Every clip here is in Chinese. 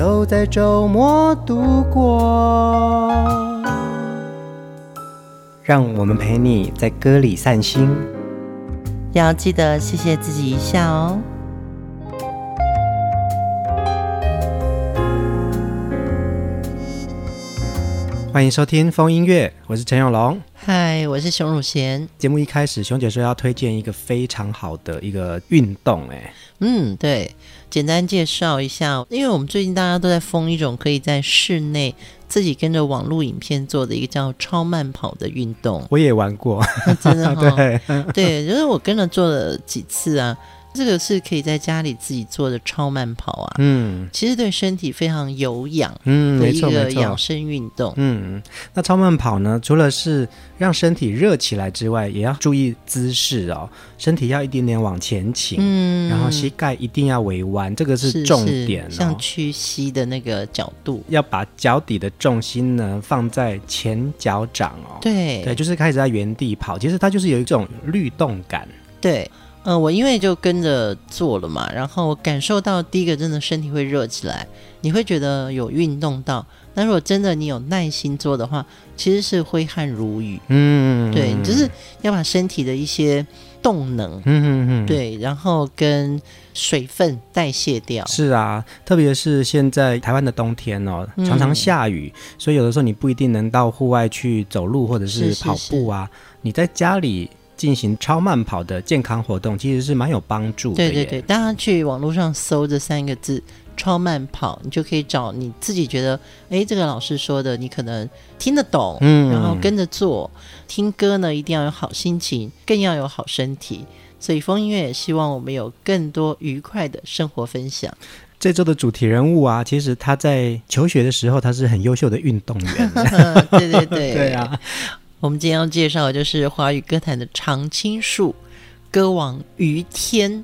都在周末度过，让我们陪你在歌里散心，要记得谢谢自己一下哦。欢迎收听风音乐，我是陈永龙。嗨，我是熊汝贤。节目一开始，熊姐说要推荐一个非常好的一个运动，哎，嗯，对。简单介绍一下，因为我们最近大家都在疯一种可以在室内自己跟着网络影片做的一个叫超慢跑的运动。我也玩过，真的哈、哦。对，对，就是我跟着做了几次啊。这个是可以在家里自己做的超慢跑啊，嗯，其实对身体非常有氧，嗯，的一个养生运动，嗯，那超慢跑呢，除了是让身体热起来之外，也要注意姿势哦，身体要一点点往前倾，嗯，然后膝盖一定要微弯，这个是重点，哦，像屈膝的那个角度，要把脚底的重心呢放在前脚掌哦，对，对，就是开始在原地跑，其实它就是有一种律动感，对。嗯、呃，我因为就跟着做了嘛，然后感受到第一个真的身体会热起来，你会觉得有运动到。但如果真的你有耐心做的话，其实是挥汗如雨。嗯，对，就是要把身体的一些动能，嗯嗯嗯，对，然后跟水分代谢掉。是啊，特别是现在台湾的冬天哦，常常下雨，嗯、所以有的时候你不一定能到户外去走路或者是跑步啊，是是是，你在家里。进行超慢跑的健康活动，其实是蛮有帮助的。对对对，大家去网络上搜这三个字“超慢跑”，你就可以找你自己觉得，哎，这个老师说的，你可能听得懂，嗯，然后跟着做。听歌呢，一定要有好心情，更要有好身体。所以风音乐也希望我们有更多愉快的生活分享。这周的主题人物啊，其实他在求学的时候，他是很优秀的运动员。对 对对，对 啊。我们今天要介绍的就是华语歌坛的常青树，歌王于天。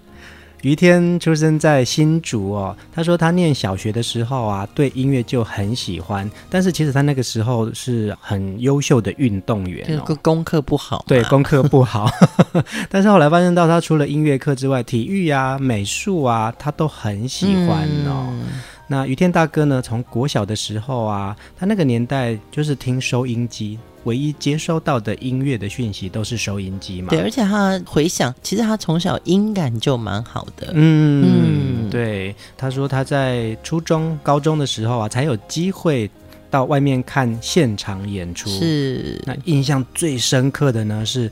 于天出生在新竹哦。他说他念小学的时候啊，对音乐就很喜欢，但是其实他那个时候是很优秀的运动员哦，功课不好。对，功课不好。但是后来发现到他除了音乐课之外，体育啊、美术啊，他都很喜欢哦。嗯那于天大哥呢？从国小的时候啊，他那个年代就是听收音机，唯一接收到的音乐的讯息都是收音机嘛。对，而且他回想，其实他从小音感就蛮好的。嗯嗯，对。他说他在初中、高中的时候啊，才有机会到外面看现场演出。是。那印象最深刻的呢，是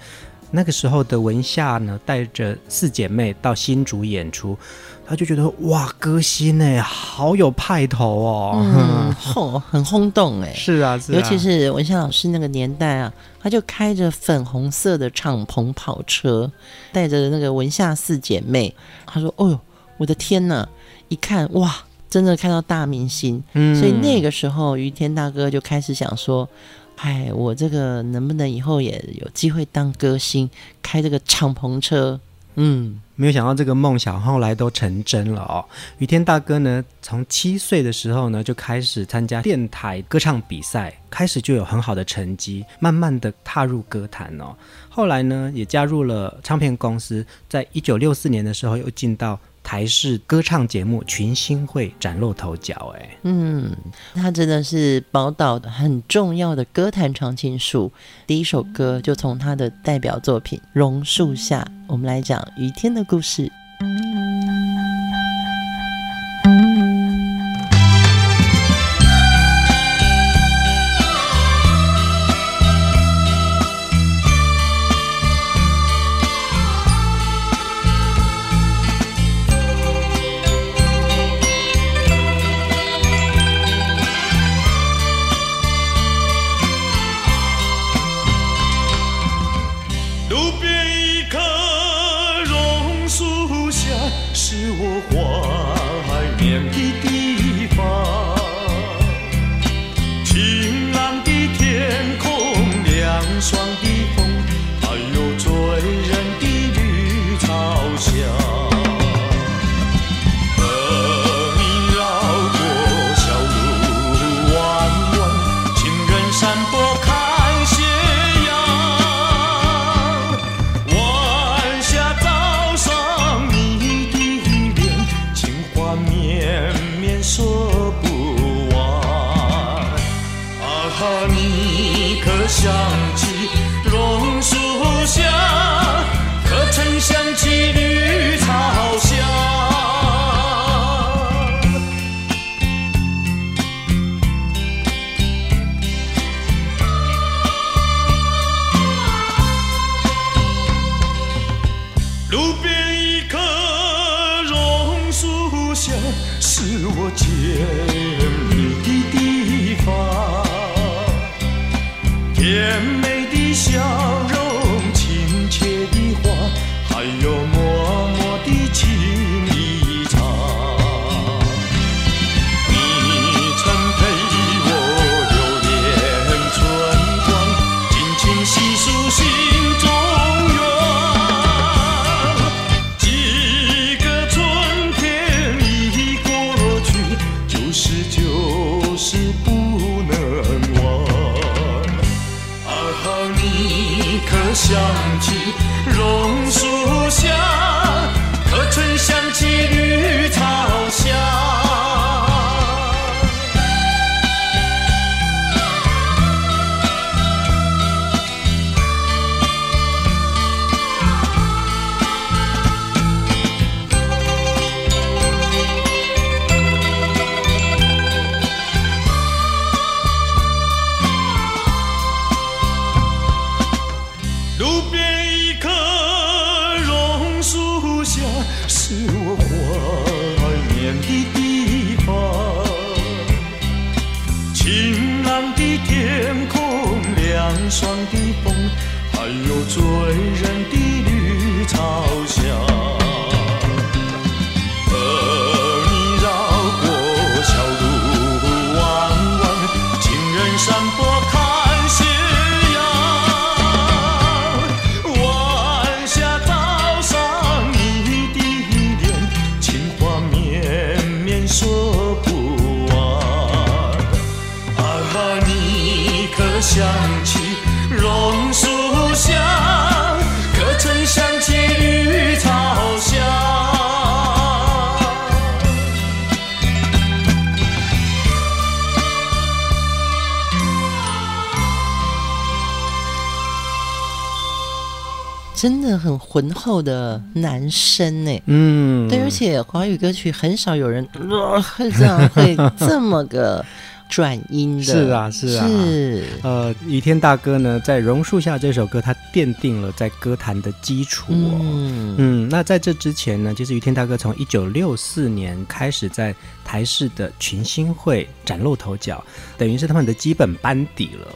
那个时候的文夏呢，带着四姐妹到新竹演出。他就觉得哇，歌星哎，好有派头哦，嗯，轰，很轰动哎，是啊，是啊，尤其是文夏老师那个年代啊，他就开着粉红色的敞篷跑车，带着那个文夏四姐妹，他说：“哦呦，我的天呐，一看哇，真的看到大明星。”嗯，所以那个时候于天大哥就开始想说：“哎，我这个能不能以后也有机会当歌星，开这个敞篷车？”嗯。没有想到这个梦想后来都成真了哦。雨天大哥呢，从七岁的时候呢就开始参加电台歌唱比赛，开始就有很好的成绩，慢慢的踏入歌坛哦。后来呢也加入了唱片公司，在一九六四年的时候又进到。台式歌唱节目群星会崭露头角，哎，嗯，他真的是宝岛的很重要的歌坛常青树。第一首歌就从他的代表作品《榕树下》，我们来讲于天的故事。的风，还有醉人的绿草香。和你绕过小路弯弯，情人山坡看斜阳。晚霞照上你的脸，情话绵绵说不完。啊哈，你可想？真的很浑厚的男声呢，嗯，对，而且华语歌曲很少有人会这样会这么个转音的，是啊，是啊，是。呃，雨天大哥呢，在榕树下这首歌，他奠定了在歌坛的基础哦。嗯，嗯，那在这之前呢，其实雨天大哥从一九六四年开始在台视的群星会崭露头角，等于是他们的基本班底了。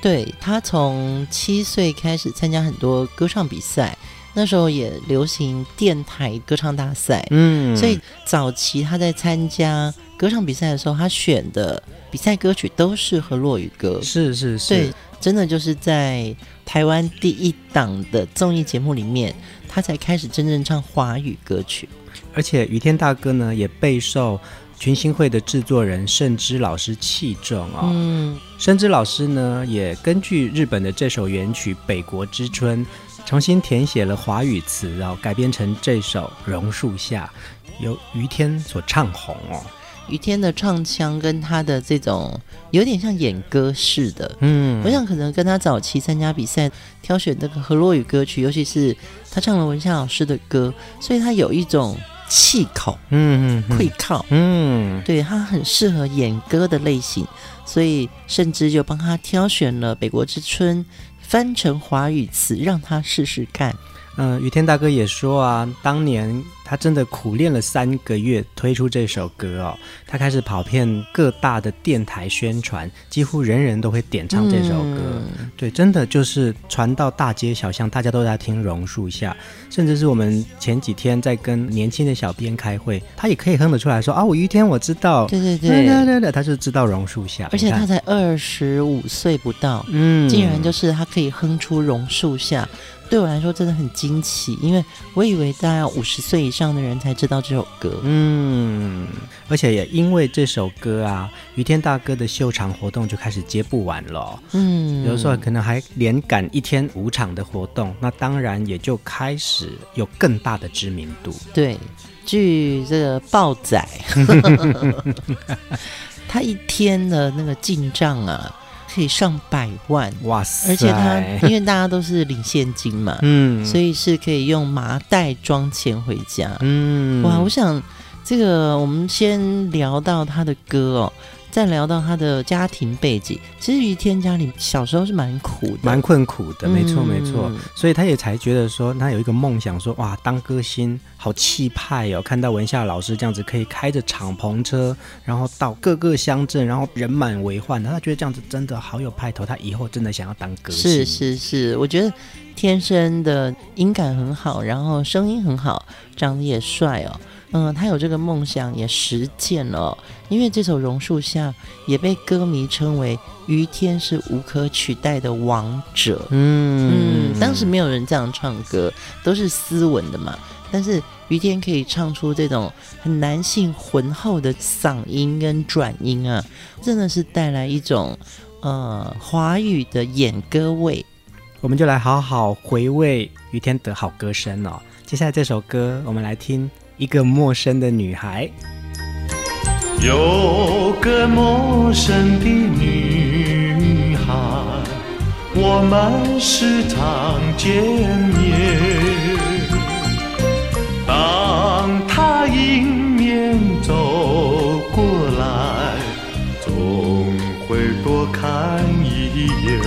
对，他从七岁开始参加很多歌唱比赛，那时候也流行电台歌唱大赛，嗯，所以早期他在参加歌唱比赛的时候，他选的比赛歌曲都是和落雨歌，是是是，对，真的就是在台湾第一档的综艺节目里面，他才开始真正唱华语歌曲，而且雨天大哥呢也备受。群星会的制作人盛之老师器重哦，嗯，盛之老师呢也根据日本的这首原曲《北国之春》，重新填写了华语词，然后改编成这首《榕树下》，由于天所唱红哦。于天的唱腔跟他的这种有点像演歌似的，嗯，我想可能跟他早期参加比赛挑选那个河洛语歌曲，尤其是他唱了文夏老师的歌，所以他有一种。气口，嗯嗯，会靠，嗯，对，他很适合演歌的类型，所以甚至就帮他挑选了《北国之春》，翻成华语词，让他试试看。嗯，雨天大哥也说啊，当年他真的苦练了三个月推出这首歌哦。他开始跑遍各大的电台宣传，几乎人人都会点唱这首歌。嗯、对，真的就是传到大街小巷，大家都在听《榕树下》，甚至是我们前几天在跟年轻的小编开会，他也可以哼得出来说啊，我于天我知道，对对对，对对对，他就知道《榕树下》，而且他才二十五岁不到，嗯，竟然就是他可以哼出《榕树下》。对我来说真的很惊奇，因为我以为大概五十岁以上的人才知道这首歌。嗯，而且也因为这首歌啊，雨天大哥的秀场活动就开始接不完了。嗯，有时候可能还连赶一天五场的活动，那当然也就开始有更大的知名度。对，据这个报载，他一天的那个进账啊，可以上百万，哇塞！而且他因为大家都是领现金嘛，嗯，所以是可以用麻袋装钱回家，嗯，哇！我想这个我们先聊到他的歌哦。再聊到他的家庭背景，其实于天家里小时候是蛮苦的，蛮困苦的，没错没错，所以他也才觉得说，他有一个梦想说，说哇，当歌星好气派哦！看到文夏老师这样子，可以开着敞篷车，然后到各个乡镇，然后人满为患，他觉得这样子真的好有派头，他以后真的想要当歌星。是是是，我觉得天生的音感很好，然后声音很好，长得也帅哦。嗯，他有这个梦想也实践了哦，因为这首《榕树下》也被歌迷称为于天是无可取代的王者。嗯嗯，当时没有人这样唱歌，都是斯文的嘛。但是于天可以唱出这种很男性浑厚的嗓音跟转音啊，真的是带来一种呃华语的演歌味。我们就来好好回味于天的好歌声哦。接下来这首歌，我们来听。一个陌生的女孩，有个陌生的女孩，我们时常见面。当她迎面走过来，总会多看一眼。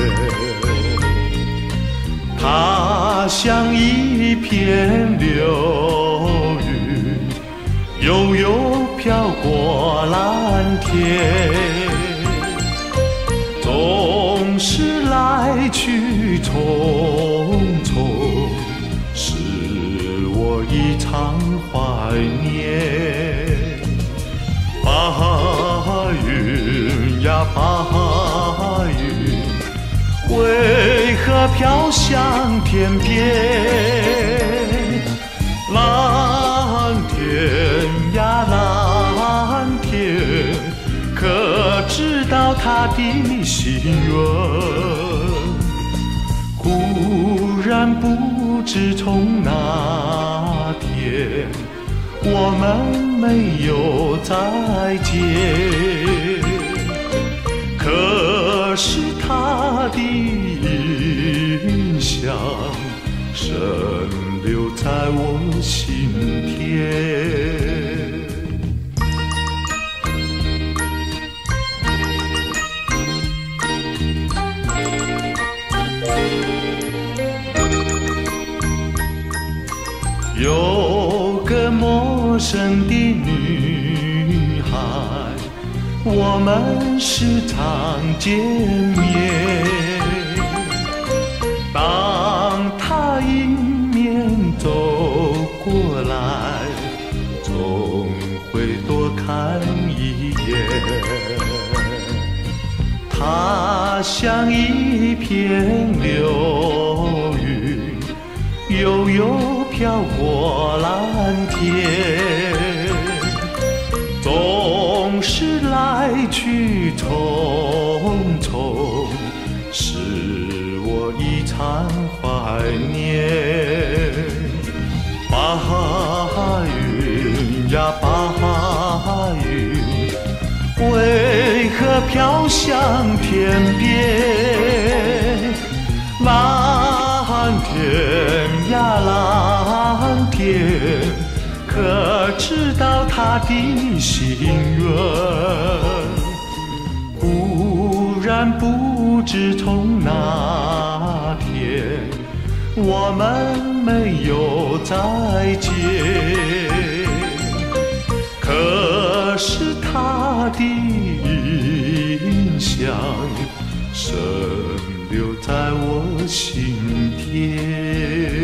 她像一片柳。悠悠飘过蓝天，总是来去匆匆，使我异常怀念。白云呀白云，为何飘向天边？蓝知道他的心愿？忽然不知从哪天，我们没有再见，可是他的印象深留在我心田。有个陌生的女孩，我们时常见面。当她迎面走过来，总会多看一眼。她像一片流云，悠悠。飘过蓝天，总是来去匆匆，使我异常怀念。白云呀白云，为何飘向天边？蓝天呀蓝。可知道他的心愿？忽然不知从哪天，我们没有再见。可是他的印象深留在我心田。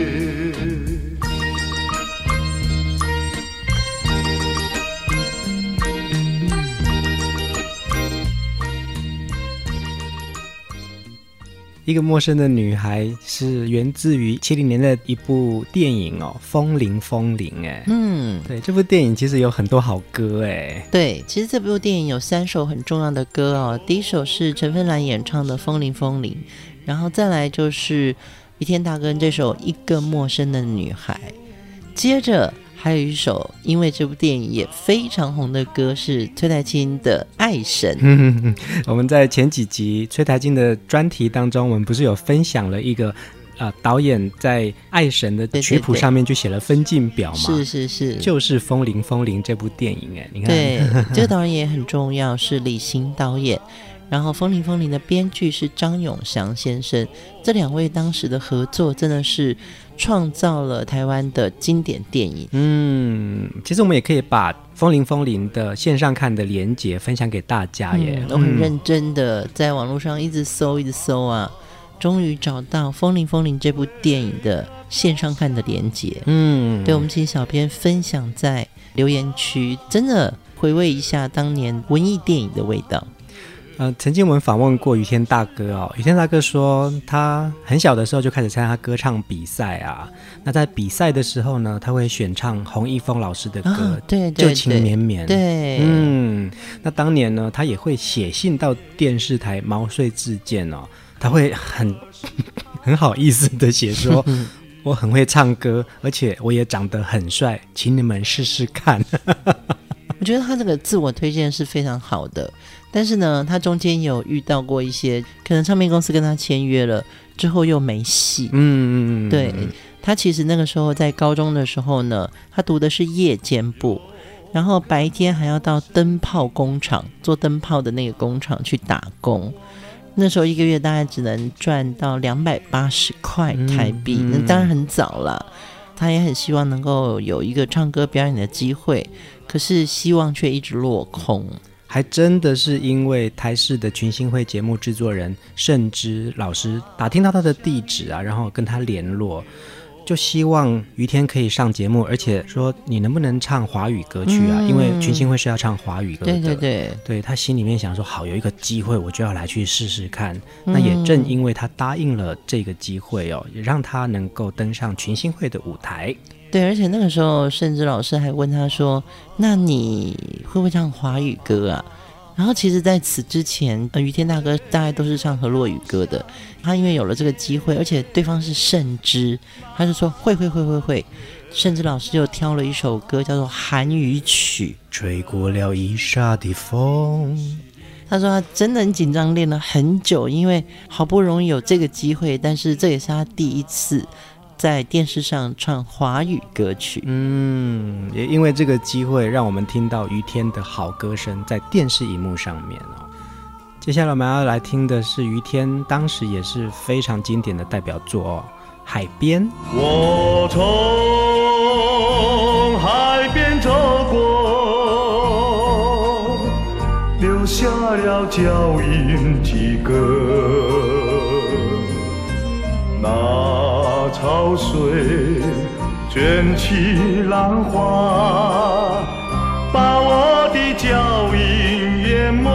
一个陌生的女孩是源自于七零年的一部电影哦，《风铃风铃》哎，嗯，对，这部电影其实有很多好歌哎，对，其实这部电影有三首很重要的歌哦，第一首是陈芬兰演唱的《风铃风铃》，然后再来就是于天大哥这首《一个陌生的女孩》，接着还有一首因为这部电影也非常红的歌是崔苔菁的《爱神》。我们在前几集崔苔菁的专题当中，我们不是有分享了一个。啊，导演在《爱神》的曲谱上面就写了分镜表嘛，是是是，就是《风铃风铃》这部电影哎，你看，对，这 个导演也很重要，是李行导演，然后《风铃风铃》的编剧是张永祥先生，这两位当时的合作真的是创造了台湾的经典电影。嗯，其实我们也可以把《风铃风铃》的线上看的连接分享给大家耶，我、嗯、很认真的在网络上一直搜，一直搜啊。终于找到《风铃风铃》这部电影的线上看的连接，嗯，对，我们请小编分享在留言区，真的回味一下当年文艺电影的味道。呃，曾经我们访问过于天大哥哦，于天大哥说他很小的时候就开始参加歌唱比赛啊，那在比赛的时候呢，他会选唱洪一峰老师的歌，哦、对，对，对，旧情绵绵，对，嗯，那当年呢，他也会写信到电视台毛遂自荐哦。他会很 很好意思的写说，我很会唱歌，而且我也长得很帅，请你们试试看。我觉得他这个自我推荐是非常好的，但是呢，他中间有遇到过一些，可能唱片公司跟他签约了之后又没戏。嗯嗯嗯，对，他其实那个时候在高中的时候呢，他读的是夜间部，然后白天还要到灯泡工厂做灯泡的那个工厂去打工。那时候一个月大概只能赚到两百八十块台币，嗯嗯、那当然很早了。他也很希望能够有一个唱歌表演的机会，可是希望却一直落空。还真的是因为台视的群星会节目制作人盛之老师打听到他的地址啊，然后跟他联络。就希望于天可以上节目，而且说你能不能唱华语歌曲啊？嗯、因为群星会是要唱华语歌的。对对对，对他心里面想说，好，有一个机会，我就要来去试试看。嗯、那也正因为他答应了这个机会哦，也让他能够登上群星会的舞台。对，而且那个时候，甚至老师还问他说：“那你会不会唱华语歌啊？”然后其实在此之前，呃，余天大哥大概都是唱和洛语歌的。他因为有了这个机会，而且对方是盛之，他就说会会会会会。甚至老师就挑了一首歌叫做《韩语曲》，吹过了一沙的风。他说他真的很紧张，练了很久，因为好不容易有这个机会，但是这也是他第一次。在电视上唱华语歌曲，嗯，也因为这个机会，让我们听到于天的好歌声在电视荧幕上面哦。接下来我们要来听的是于天当时也是非常经典的代表作哦，《海边》。我从海边走过，留下了脚印几个。潮水卷起浪花，把我的脚印淹没。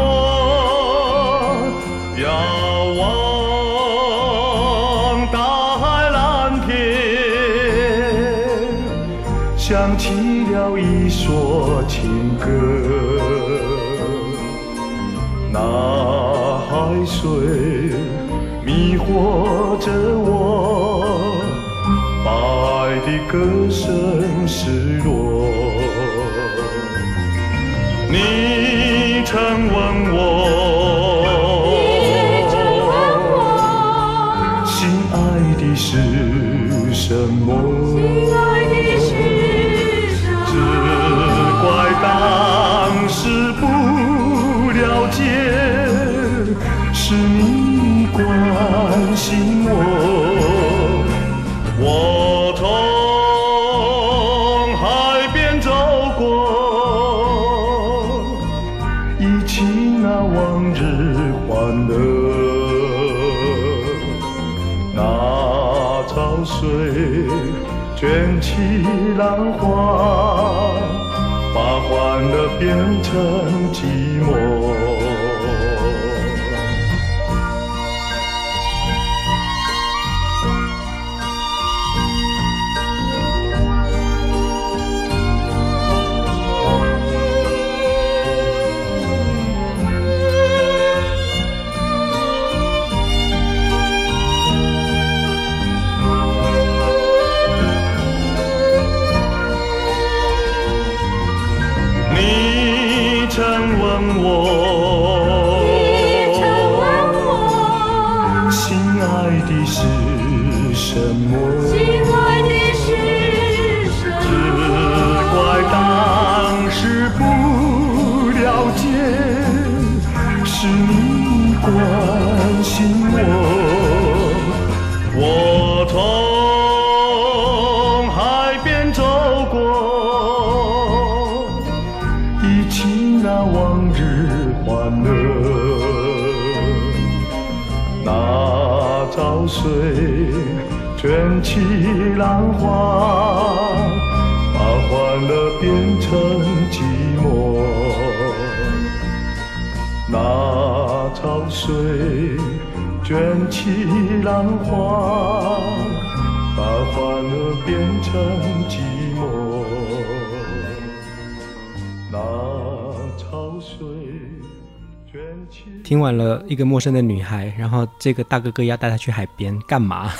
的曾问我水卷起浪花，把欢乐变成寂寞。那潮水卷起浪花，把欢乐变成寂。听完了一个陌生的女孩，然后这个大哥哥要带她去海边干嘛？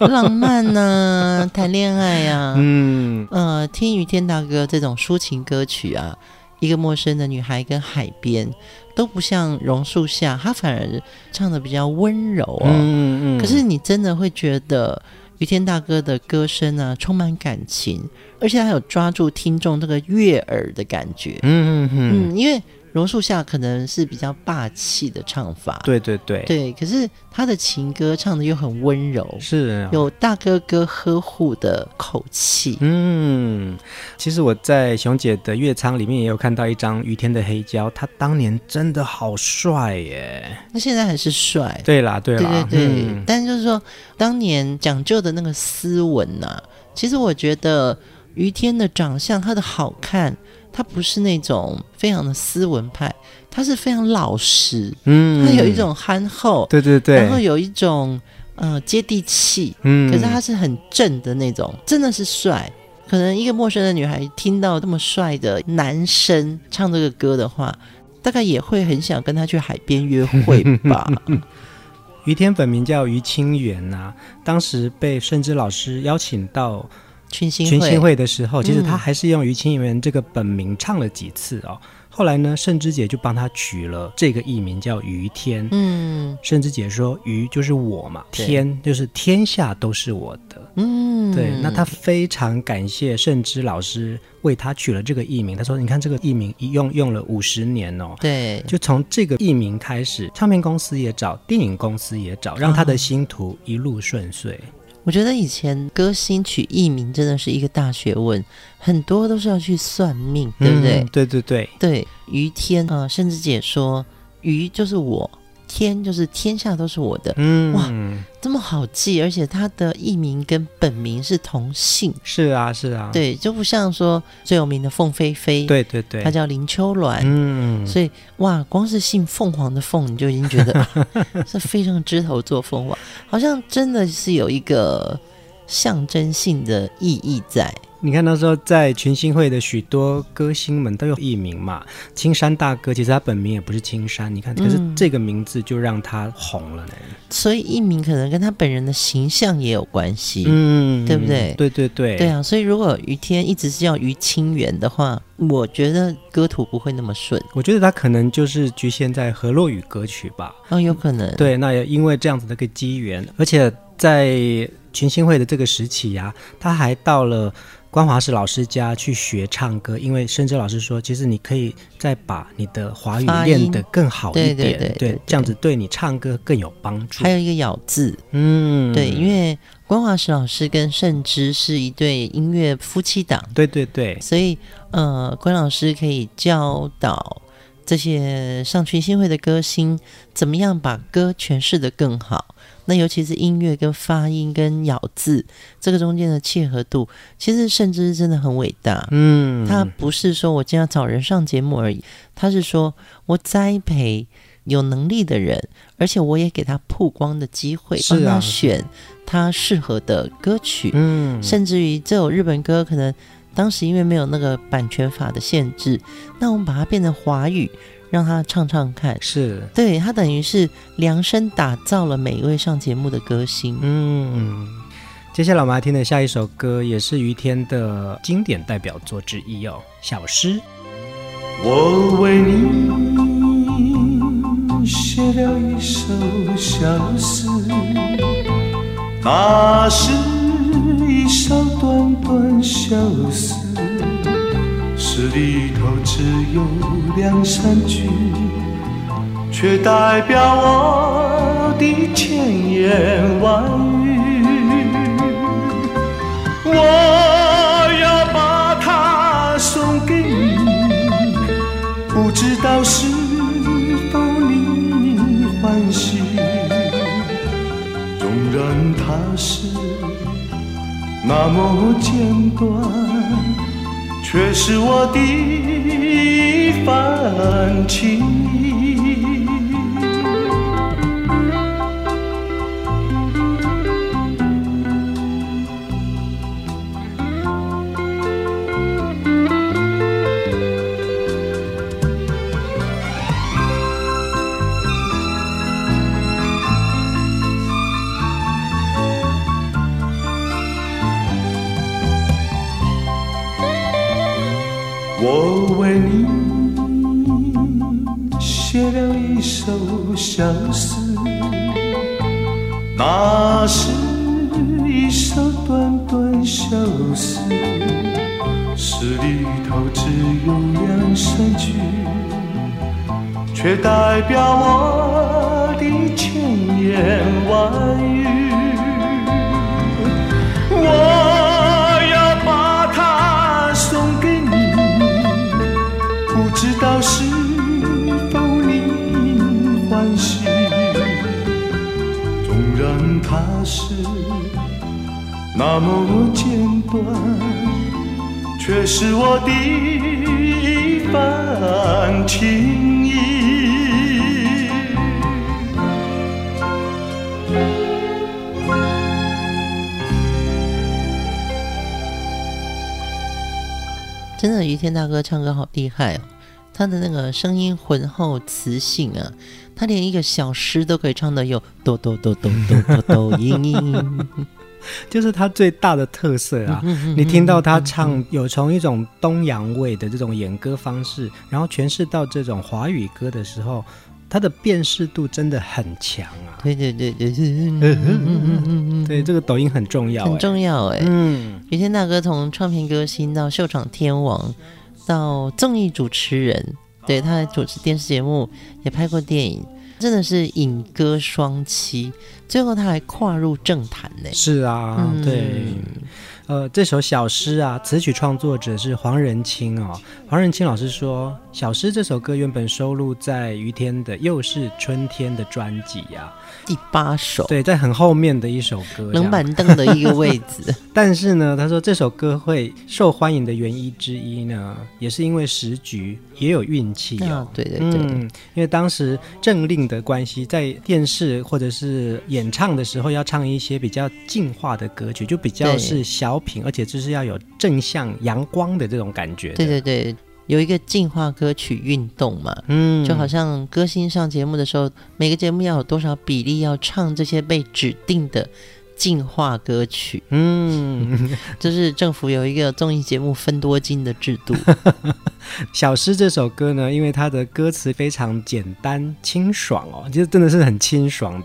浪漫呢、啊？谈恋爱呀、啊？嗯呃，听雨天大哥这种抒情歌曲啊，一个陌生的女孩跟海边都不像榕树下，他反而唱的比较温柔哦。嗯嗯。可是你真的会觉得雨天大哥的歌声啊，充满感情，而且还有抓住听众这个悦耳的感觉。嗯嗯嗯，嗯，因为。榕树下可能是比较霸气的唱法，对对对，对。可是他的情歌唱的又很温柔，是、啊、有大哥哥呵护的口气。嗯，其实我在熊姐的乐仓里面也有看到一张于天的黑胶，他当年真的好帅耶，那现在还是帅。对啦，对啦，对对对。嗯、但就是说，当年讲究的那个斯文呐、啊，其实我觉得于天的长相，他的好看。他不是那种非常的斯文派，他是非常老实，嗯，他有一种憨厚，对对对，然后有一种呃接地气，嗯，可是他是很正的那种，真的是帅。可能一个陌生的女孩听到这么帅的男生唱这个歌的话，大概也会很想跟他去海边约会吧。于天本名叫于清源呐、啊，当时被盛之老师邀请到。群星群星会的时候，其实他还是用于清源这个本名唱了几次哦。嗯、后来呢，盛之姐就帮他取了这个艺名叫于天。嗯，盛之姐说：“于就是我嘛，天就是天下都是我的。”嗯，对。那他非常感谢盛之老师为他取了这个艺名。他说：“你看这个艺名一用用了五十年哦。”对。就从这个艺名开始，唱片公司也找，电影公司也找，让他的星途一路顺遂。啊我觉得以前歌星取艺名真的是一个大学问，很多都是要去算命，对不对？嗯、对对对对。于天啊，甚至解说于就是我。天就是天下都是我的，嗯，哇，这么好记，而且他的艺名跟本名是同姓，是啊，是啊，对，就不像说最有名的凤飞飞，对对对，他叫林秋鸾，嗯，所以哇，光是姓凤凰的凤，你就已经觉得 是非常枝头做凤凰，好像真的是有一个象征性的意义在。你看那时候在群星会的许多歌星们都有艺名嘛，青山大哥其实他本名也不是青山，你看，可是这个名字就让他红了呢。嗯、所以艺名可能跟他本人的形象也有关系，嗯，对不对？对对对，对啊。所以如果于天一直是叫于清源的话，我觉得歌途不会那么顺。我觉得他可能就是局限在河洛语歌曲吧。哦，有可能。对，那也因为这样子的一个机缘，而且在群星会的这个时期呀、啊，他还到了。关华石老师家去学唱歌，因为盛之老师说，其实你可以再把你的华语练得更好一点，对，对，对，对，对，这样子对你唱歌更有帮助。还有一个咬字，嗯，对，因为关华石老师跟盛之是一对音乐夫妻档，对对对，所以呃，关老师可以教导这些上群星会的歌星，怎么样把歌诠释的更好。那尤其是音乐跟发音跟咬字这个中间的契合度，其实甚至真的很伟大。嗯，他不是说我今天要找人上节目而已，他是说我栽培有能力的人，而且我也给他曝光的机会，帮他选他适合的歌曲。嗯，甚至于这首日本歌，可能当时因为没有那个版权法的限制，那我们把它变成华语。让他唱唱看，是对他等于是量身打造了每一位上节目的歌星。嗯，接下来我们要听的下一首歌，也是于天的经典代表作之一哦，《小诗》。我为你写了一首小诗，那是一首短短小诗，诗里头只有两三句，却代表我的千言万语。我要把它送给你，不知道是那么简短，却是我的一番情。首小诗，那是一首短短小诗，诗里头只有两三句，却代表我的千言万语。我那么简短，却是我的一番情意。真的，于天大哥唱歌好厉害哦！他的那个声音浑厚磁性啊，他连一个小诗都可以唱得有哆哆哆哆哆哆哆音音，就是他最大的特色啊！你听到他唱，有从一种东洋味的这种演歌方式，然后诠释到这种华语歌的时候，他的辨识度真的很强啊！对对对这个抖音很重要，很重要哎。嗯，于天大哥从唱片歌星到秀场天王，到综艺主持人，对，他还主持电视节目，也拍过电影，真的是影歌双栖。最后他还跨入政坛呢。是啊，嗯、对。呃，这首小诗啊，词曲创作者是黄仁清哦。黄仁清老师说，小诗这首歌原本收录在于天的《又是春天》的专辑呀，第八首。对，在很后面的一首歌，冷板凳的一个位置。但是呢，他说这首歌会受欢迎的原因之一呢，也是因为时局也有运气哦。啊、对对对、嗯，因为当时政令的关系，在电视或者是演唱的时候，要唱一些比较净化的歌曲，就比较是小品，而且就是要有正向阳光的这种感觉。对对对，有一个进化歌曲运动嘛，嗯，就好像歌星上节目的时候，每个节目要有多少比例要唱这些被指定的进化歌曲，嗯，就是政府有一个综艺节目分多金的制度。小诗这首歌呢，因为它的歌词非常简单清爽哦，就真的是很清爽。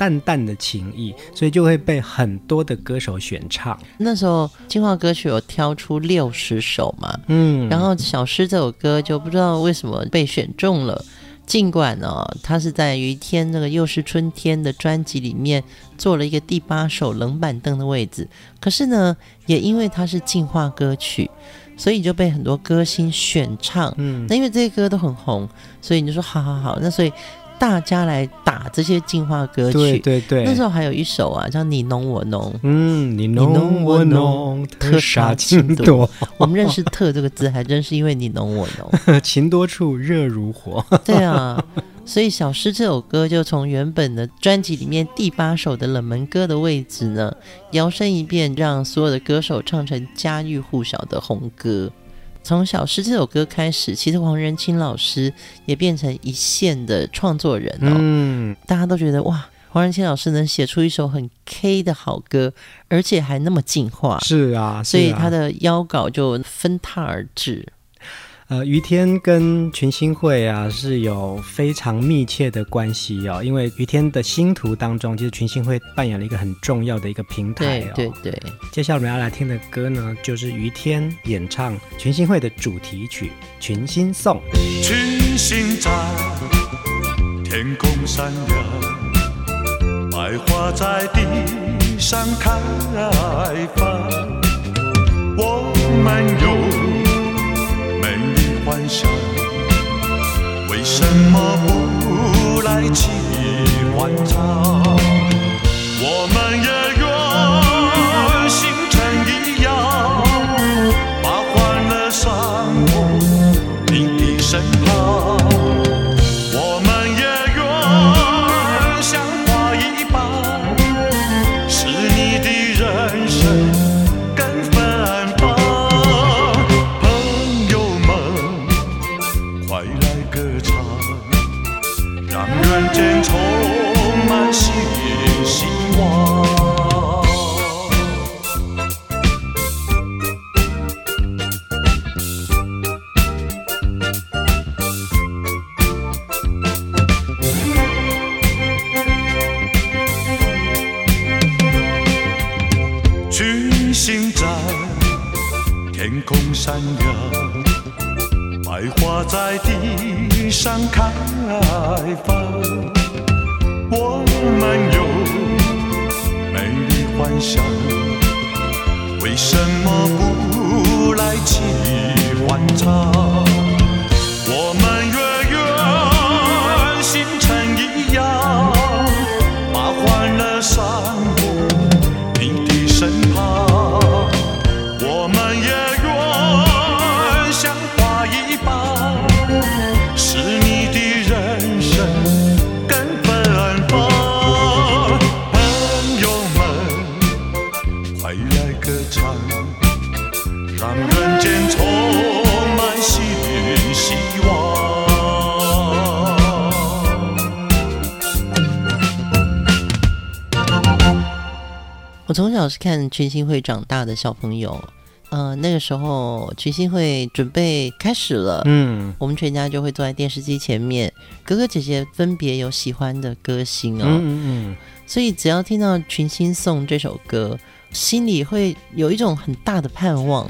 淡淡的情意，所以就会被很多的歌手选唱。那时候进化歌曲有挑出六十首嘛，嗯，然后小诗这首歌就不知道为什么被选中了。尽管呢、哦，他是在于天那个又是春天的专辑里面做了一个第八首冷板凳的位置，可是呢，也因为它是进化歌曲，所以就被很多歌星选唱。嗯，那因为这些歌都很红，所以你就说好好好，那所以。大家来打这些进化歌曲，对对对。那时候还有一首啊，叫你侬我侬，嗯，你侬我侬，特杀情多。我们认识“特”这个字，还真是因为你侬我侬，情多处热如火。对啊，所以小诗这首歌就从原本的专辑里面第八首的冷门歌的位置呢，摇身一变，让所有的歌手唱成家喻户晓的红歌。从小诗这首歌开始，其实黄仁清老师也变成一线的创作人哦。嗯，大家都觉得哇，黄仁清老师能写出一首很 K 的好歌，而且还那么进化。是啊，是啊，所以他的邀稿就分沓而至。呃，于天跟群星会啊是有非常密切的关系哦，因为于天的星图当中，其实群星会扮演了一个很重要的一个平台哦。对对对。接下来我们要来听的歌呢，就是于天演唱群星会的主题曲《群星颂》。群星在天空闪亮，百花在地上开放，我们有。幻想，为什么不来齐欢唱？上开放我们有美丽幻想为什么不来齐欢唱？从小是看群星会长大的小朋友，呃，那个时候群星会准备开始了，嗯，我们全家就会坐在电视机前面，哥哥姐姐分别有喜欢的歌星哦，嗯嗯嗯，所以只要听到《群星颂》这首歌。心里会有一种很大的盼望，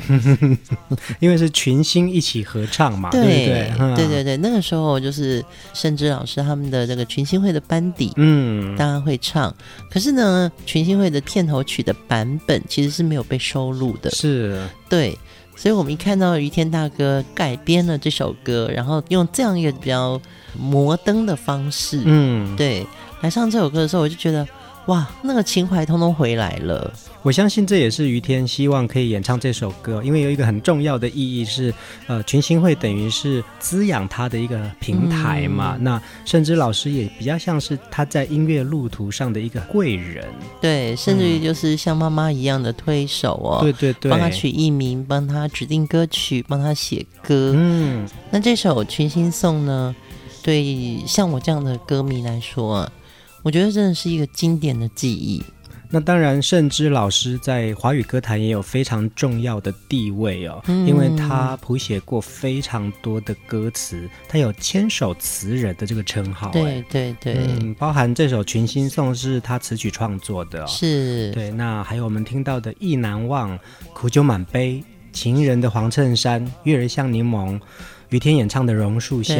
因为是群星一起合唱嘛，对，对不对？对对对，那个时候就是甚至老师他们的这个群星会的班底，嗯，当然会唱。可是呢，群星会的片头曲的版本其实是没有被收录的，是，对。所以我们一看到于天大哥改编了这首歌，然后用这样一个比较摩登的方式，嗯，对，来唱这首歌的时候，我就觉得。哇，那个情怀通通回来了。我相信这也是于天希望可以演唱这首歌，因为有一个很重要的意义是，呃，群星会等于是滋养他的一个平台嘛。嗯、那甚至老师也比较像是他在音乐路途上的一个贵人，对，甚至于就是像妈妈一样的推手哦，对对对，帮他取艺名，帮他指定歌曲，帮他写歌。嗯，那这首群星颂呢，对像我这样的歌迷来说啊。我觉得真的是一个经典的记忆。那当然，盛之老师在华语歌坛也有非常重要的地位哦，嗯、因为他谱写过非常多的歌词，他有千首词人的这个称号。对对对，嗯，包含这首《群星颂》是他词曲创作的，哦，是对。那还有我们听到的《意难忘》、《苦酒满杯》、《情人的黄衬衫》、《月儿像柠檬》。于天演唱的《榕树下》，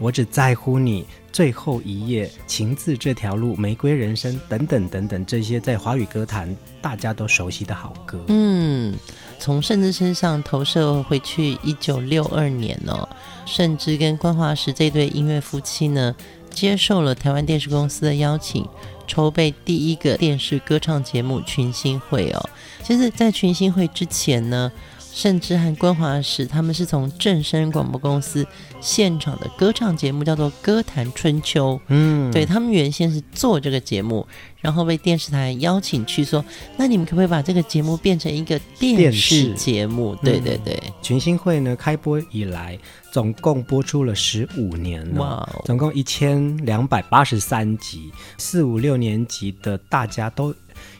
我只在乎你，最后一夜，情字这条路，玫瑰人生等等等等，这些在华语歌坛大家都熟悉的好歌。嗯，从盛之身上投射回去，一九六二年哦，盛之跟关华时这对音乐夫妻呢，接受了台湾电视公司的邀请，筹备第一个电视歌唱节目《群星会》哦。其实，在《群星会》之前呢。盛之和关华时，他们是从正声广播公司现场的歌唱节目叫做《歌坛春秋》，嗯，对，他们原先是做这个节目，然后被电视台邀请去说，那你们可不可以把这个节目变成一个电视节目？对对对，嗯、群星会呢，开播以来总共播出了十五年了，哇，总共一千两百八十三集，四五六年级的大家都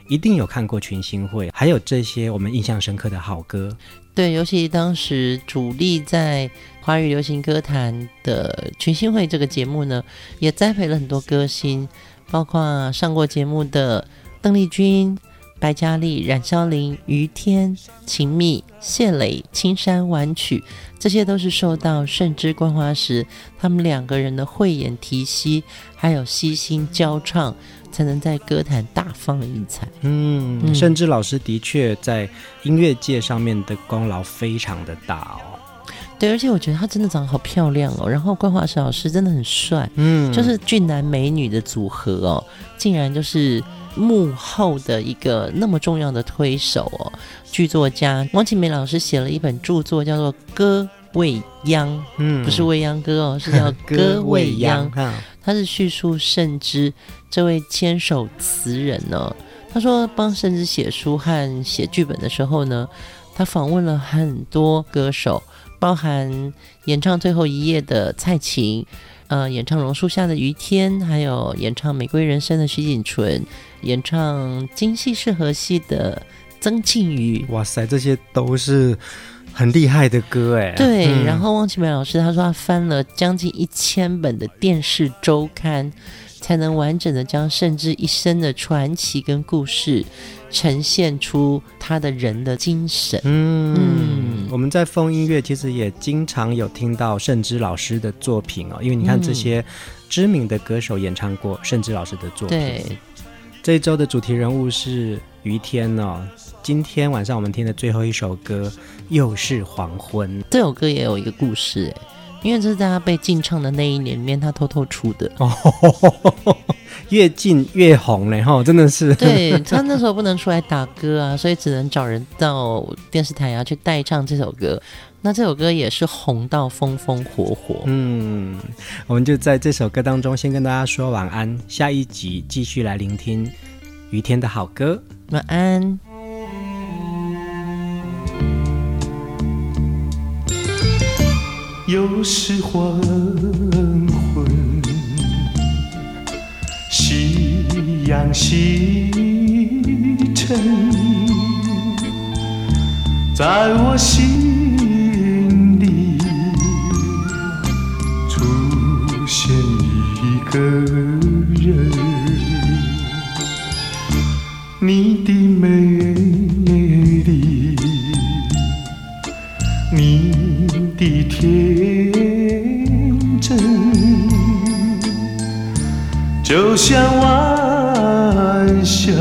一定有看过群星会，还有这些我们印象深刻的好歌。对，尤其当时主力在华语流行歌坛的群星会这个节目呢，也栽培了很多歌星，包括上过节目的邓丽君。白嘉莉、冉萧琳、于天、秦觅、谢磊、青山晚曲，这些都是受到盛枝观花时他们两个人的慧眼提携，还有悉心交唱，才能在歌坛大放异彩。嗯，甚至老师的确在音乐界上面的功劳非常的大哦。对，而且我觉得她真的长得好漂亮哦。然后观华石老师真的很帅，嗯，就是俊男美女的组合哦，竟然就是。幕后的一个那么重要的推手哦，剧作家汪启梅老师写了一本著作，叫做《歌未央》，嗯，不是未央歌哦，是叫《歌未央》。他是叙述盛枝这位千手词人呢。他说帮甚至写书和写剧本的时候呢，他访问了很多歌手，包含演唱《最后一页》的蔡琴。呃，演唱《榕树下的余天》，还有演唱《玫瑰人生》的徐锦纯，演唱《京戏是河戏》的曾庆瑜。哇塞，这些都是很厉害的歌哎。对，嗯、然后汪启美老师他说他翻了将近一千本的电视周刊，才能完整的将甚至一生的传奇跟故事呈现出他的人的精神。嗯。嗯我们在风音乐其实也经常有听到盛枝老师的作品哦，因为你看这些知名的歌手演唱过盛枝老师的作品。对，这一周的主题人物是于天哦。今天晚上我们听的最后一首歌又是黄昏。这首歌也有一个故事哎，因为这是在他被禁唱的那一年里面，他偷偷出的。哦越禁越红嘞，哈，真的是。对，他那时候不能出来打歌啊，所以只能找人到电视台啊去代唱这首歌。那这首歌也是红到风风火火。嗯，我们就在这首歌当中先跟大家说晚安，下一集继续来聆听于天的好歌。晚安。又是黄昏。夕阳西沉，在我心里出现一个人，你的美天真。就像晚霞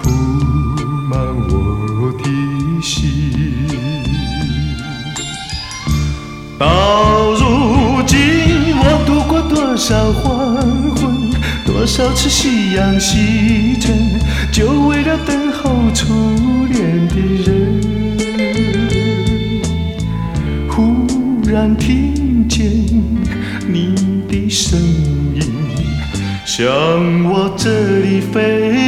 铺满我的心，到如今我度过多少黄昏，多少次夕阳西沉，就为了等候初恋的人。然听见你。的声音向我这里飞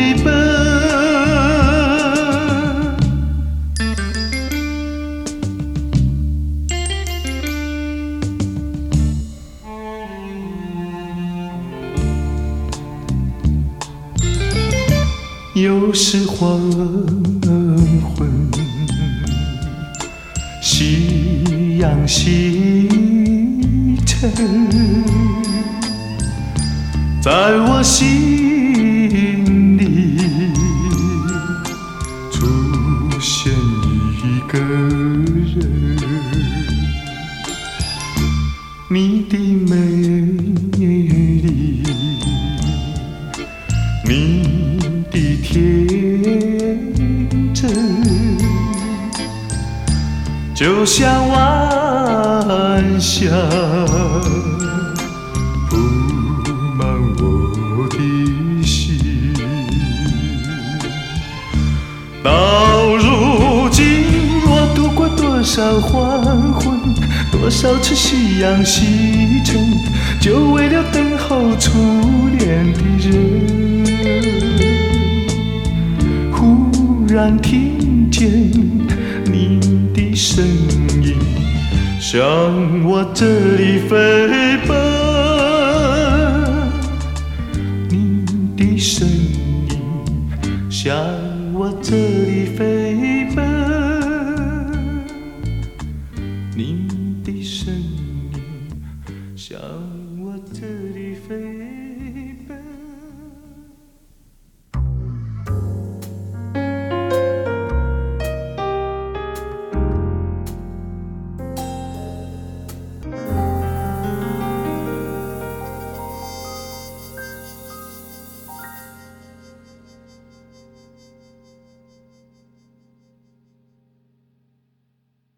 就像晚霞铺满我的心。到如今，我度过。多少黄昏，多少次夕阳西沉，就为了等候初恋的人。忽然听见的声音，向我这里飞奔。你的声音